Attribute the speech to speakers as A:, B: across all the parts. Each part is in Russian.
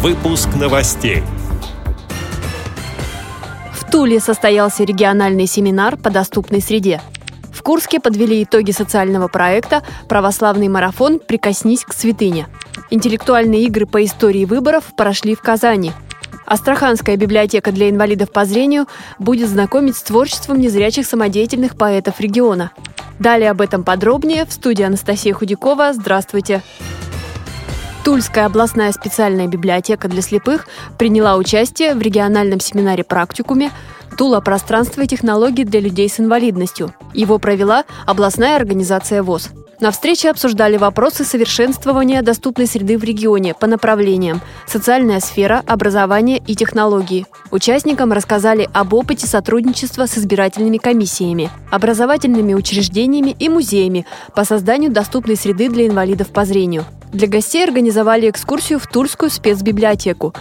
A: Выпуск новостей.
B: В Туле состоялся региональный семинар по доступной среде. В Курске подвели итоги социального проекта «Православный марафон. Прикоснись к святыне». Интеллектуальные игры по истории выборов прошли в Казани. Астраханская библиотека для инвалидов по зрению будет знакомить с творчеством незрячих самодеятельных поэтов региона. Далее об этом подробнее в студии Анастасия Худякова. Здравствуйте! Тульская областная специальная библиотека для слепых приняла участие в региональном семинаре-практикуме «Тула. Пространство и технологии для людей с инвалидностью». Его провела областная организация ВОЗ. На встрече обсуждали вопросы совершенствования доступной среды в регионе по направлениям социальная сфера, образование и технологии. Участникам рассказали об опыте сотрудничества с избирательными комиссиями, образовательными учреждениями и музеями по созданию доступной среды для инвалидов по зрению. Для гостей организовали экскурсию в Тульскую спецбиблиотеку.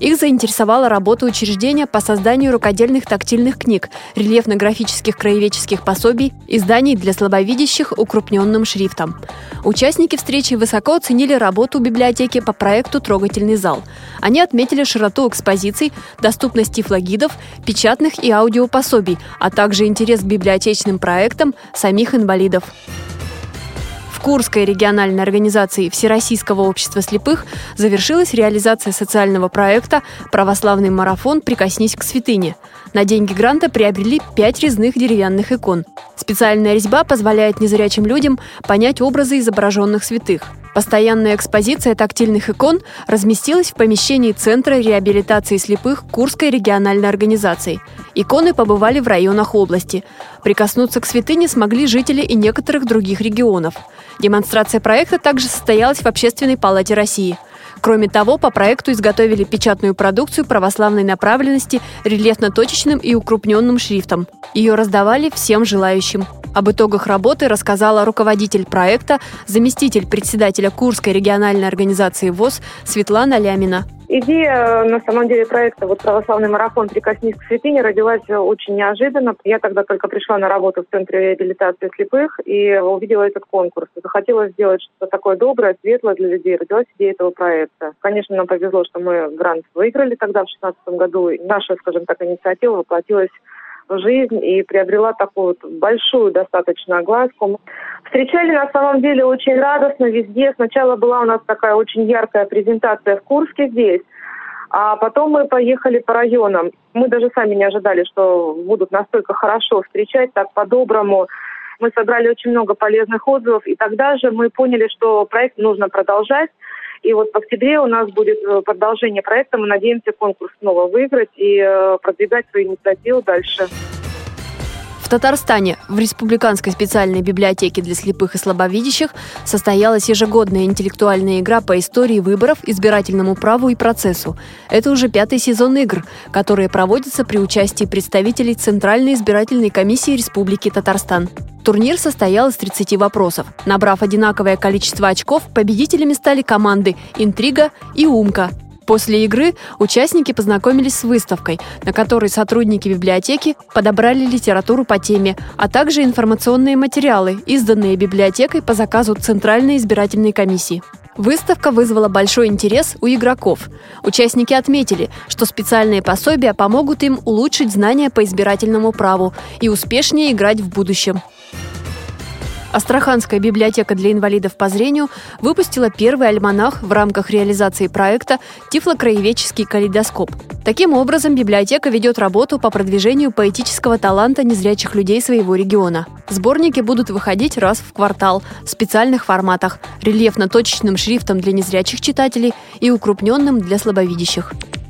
B: Их заинтересовала работа учреждения по созданию рукодельных тактильных книг, рельефно-графических краеведческих пособий, изданий для слабовидящих укрупненным шрифтом. Участники встречи высоко оценили работу библиотеки по проекту «Трогательный зал». Они отметили широту экспозиций, доступность тифлогидов, печатных и аудиопособий, а также интерес к библиотечным проектам самих инвалидов. Курской региональной организации Всероссийского общества слепых завершилась реализация социального проекта «Православный марафон. Прикоснись к святыне». На деньги гранта приобрели пять резных деревянных икон. Специальная резьба позволяет незрячим людям понять образы изображенных святых – Постоянная экспозиция тактильных икон разместилась в помещении Центра реабилитации слепых Курской региональной организации. Иконы побывали в районах области. Прикоснуться к святыне смогли жители и некоторых других регионов. Демонстрация проекта также состоялась в Общественной палате России – Кроме того, по проекту изготовили печатную продукцию православной направленности рельефно-точечным и укрупненным шрифтом. Ее раздавали всем желающим. Об итогах работы рассказала руководитель проекта, заместитель председателя Курской региональной организации ВОЗ Светлана Лямина.
C: Идея, на самом деле, проекта вот «Православный марафон. Прикоснись к святыне» родилась очень неожиданно. Я тогда только пришла на работу в Центре реабилитации слепых и увидела этот конкурс. Захотела сделать что-то такое доброе, светлое для людей. Родилась идея этого проекта. Конечно, нам повезло, что мы грант выиграли тогда, в 2016 году. Наша, скажем так, инициатива воплотилась жизнь и приобрела такую вот большую достаточно огласку. Встречали на самом деле очень радостно везде. Сначала была у нас такая очень яркая презентация в Курске здесь, а потом мы поехали по районам. Мы даже сами не ожидали, что будут настолько хорошо встречать, так по-доброму. Мы собрали очень много полезных отзывов, и тогда же мы поняли, что проект нужно продолжать. И вот в октябре у нас будет э, продолжение проекта. Мы надеемся конкурс снова выиграть и э, продвигать свою инициативу дальше.
B: Татарстане в Республиканской специальной библиотеке для слепых и слабовидящих состоялась ежегодная интеллектуальная игра по истории выборов, избирательному праву и процессу. Это уже пятый сезон игр, которые проводятся при участии представителей Центральной избирательной комиссии Республики Татарстан. Турнир состоял из 30 вопросов. Набрав одинаковое количество очков, победителями стали команды «Интрига» и «Умка», После игры участники познакомились с выставкой, на которой сотрудники библиотеки подобрали литературу по теме, а также информационные материалы, изданные библиотекой по заказу Центральной избирательной комиссии. Выставка вызвала большой интерес у игроков. Участники отметили, что специальные пособия помогут им улучшить знания по избирательному праву и успешнее играть в будущем. Астраханская библиотека для инвалидов по зрению выпустила первый альманах в рамках реализации проекта «Тифлокраеведческий калейдоскоп». Таким образом, библиотека ведет работу по продвижению поэтического таланта незрячих людей своего региона. Сборники будут выходить раз в квартал в специальных форматах – рельефно-точечным шрифтом для незрячих читателей и укрупненным для слабовидящих.